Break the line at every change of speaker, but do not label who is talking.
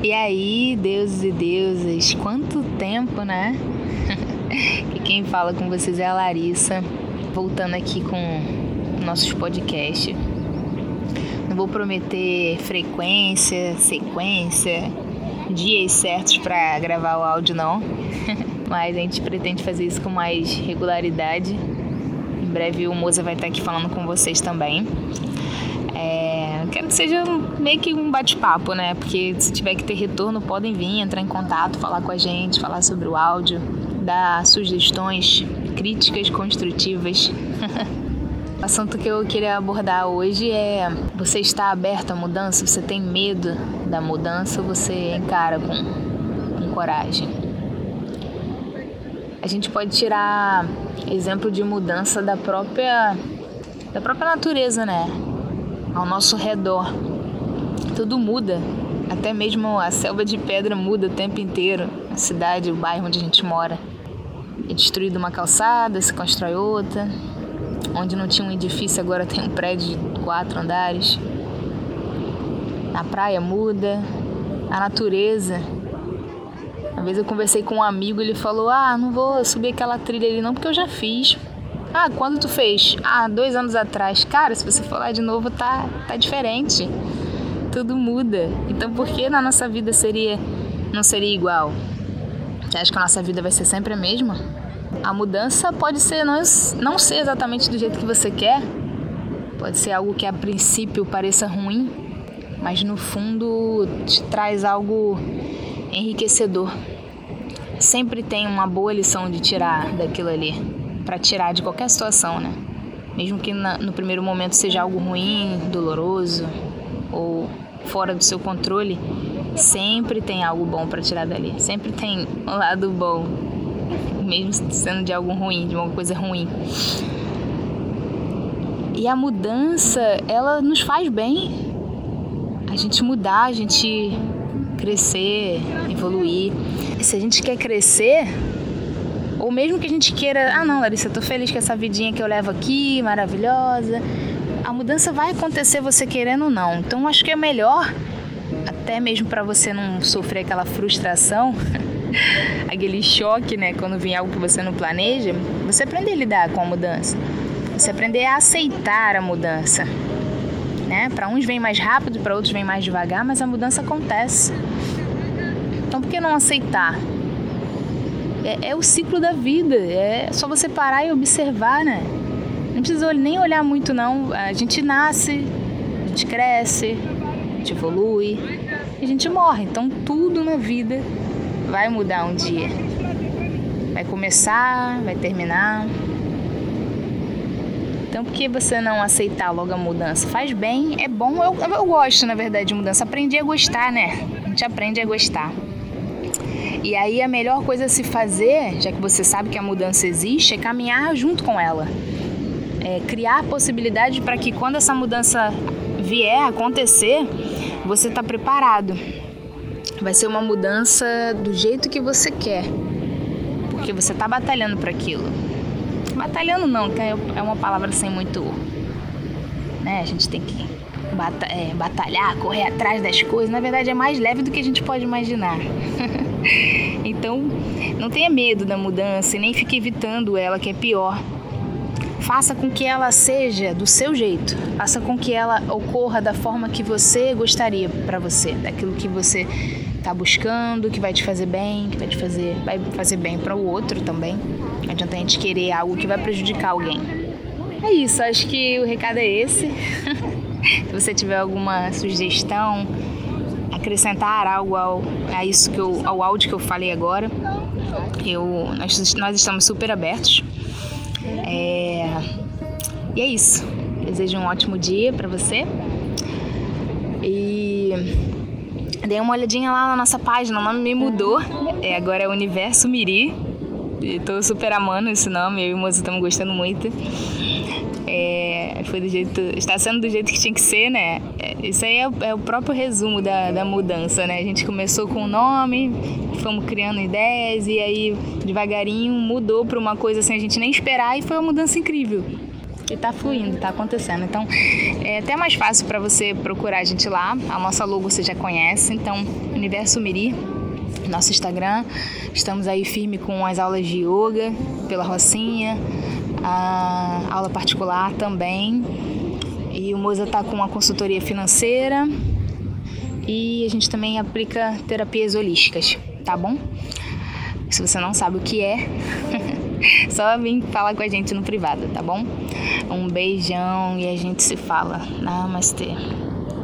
E aí, deuses e deusas, quanto tempo, né? e quem fala com vocês é a Larissa, voltando aqui com nossos podcasts. Não vou prometer frequência, sequência, dias certos para gravar o áudio, não. Mas a gente pretende fazer isso com mais regularidade. Em breve o Moza vai estar aqui falando com vocês também. É, quero que seja meio que um bate-papo, né? Porque se tiver que ter retorno, podem vir, entrar em contato, falar com a gente, falar sobre o áudio, dar sugestões, críticas construtivas. o assunto que eu queria abordar hoje é: você está aberto à mudança? Você tem medo da mudança você encara com, com coragem? A gente pode tirar exemplo de mudança da própria da própria natureza, né? Ao nosso redor. Tudo muda, até mesmo a selva de pedra muda o tempo inteiro. A cidade, o bairro onde a gente mora. É destruída uma calçada, se constrói outra. Onde não tinha um edifício, agora tem um prédio de quatro andares. A praia muda, a natureza. Uma vez eu conversei com um amigo, ele falou: Ah, não vou subir aquela trilha ali não, porque eu já fiz. Ah, quando tu fez? Ah, dois anos atrás. Cara, se você for lá de novo, tá, tá diferente. Tudo muda. Então por que na nossa vida seria não seria igual? Você acha que a nossa vida vai ser sempre a mesma? A mudança pode ser não, não ser exatamente do jeito que você quer. Pode ser algo que a princípio pareça ruim, mas no fundo te traz algo enriquecedor. Sempre tem uma boa lição de tirar daquilo ali para tirar de qualquer situação, né? Mesmo que na, no primeiro momento seja algo ruim, doloroso ou fora do seu controle, sempre tem algo bom para tirar dali. Sempre tem um lado bom, mesmo sendo de algo ruim, de uma coisa ruim. E a mudança, ela nos faz bem. A gente mudar, a gente crescer, evoluir. Se a gente quer crescer, ou mesmo que a gente queira, ah não, Larissa, eu tô feliz com essa vidinha que eu levo aqui, maravilhosa. A mudança vai acontecer você querendo ou não. Então acho que é melhor, até mesmo para você não sofrer aquela frustração, aquele choque, né, quando vem algo que você não planeja, você aprender a lidar com a mudança. Você aprender a aceitar a mudança. Né? Para uns vem mais rápido, para outros vem mais devagar, mas a mudança acontece. Então por que não aceitar? É, é o ciclo da vida. É só você parar e observar, né? Não precisa nem olhar muito, não. A gente nasce, a gente cresce, a gente evolui, a gente morre. Então tudo na vida vai mudar um dia. Vai começar, vai terminar. Então por que você não aceitar logo a mudança? Faz bem, é bom. Eu, eu gosto, na verdade, de mudança. Aprendi a gostar, né? A gente aprende a gostar. E aí a melhor coisa a se fazer, já que você sabe que a mudança existe, é caminhar junto com ela. É criar possibilidade para que quando essa mudança vier acontecer, você está preparado. Vai ser uma mudança do jeito que você quer, porque você está batalhando para aquilo. Batalhando não, que é uma palavra sem muito, né? A gente tem que é, batalhar, correr atrás das coisas. Na verdade, é mais leve do que a gente pode imaginar. então, não tenha medo da mudança e nem fique evitando ela, que é pior. Faça com que ela seja do seu jeito. Faça com que ela ocorra da forma que você gostaria para você, daquilo que você está buscando, que vai te fazer bem, que vai te fazer, vai fazer bem para o outro também. Não adianta a gente querer algo que vai prejudicar alguém. É isso, acho que o recado é esse. Se você tiver alguma sugestão, acrescentar algo ao, a isso que eu, ao áudio que eu falei agora, eu, nós, nós estamos super abertos. É, e é isso. Desejo um ótimo dia para você. E dei uma olhadinha lá na nossa página, o nome me mudou. É, agora é Universo Miri. Estou super amando esse nome, eu e o moço estamos gostando muito. É, foi do jeito, está sendo do jeito que tinha que ser, né? É, isso aí é, é, o próprio resumo da, da mudança, né? A gente começou com o nome, fomos criando ideias e aí devagarinho mudou para uma coisa assim a gente nem esperar e foi uma mudança incrível. e tá fluindo, tá acontecendo. Então é até mais fácil para você procurar a gente lá. A nossa logo você já conhece, então Universo Miri, nosso Instagram. Estamos aí firme com as aulas de yoga pela Rocinha, a aula particular também. E o Moza tá com a consultoria financeira e a gente também aplica terapias holísticas, tá bom? Se você não sabe o que é, só vem falar com a gente no privado, tá bom? Um beijão e a gente se fala. Namastê.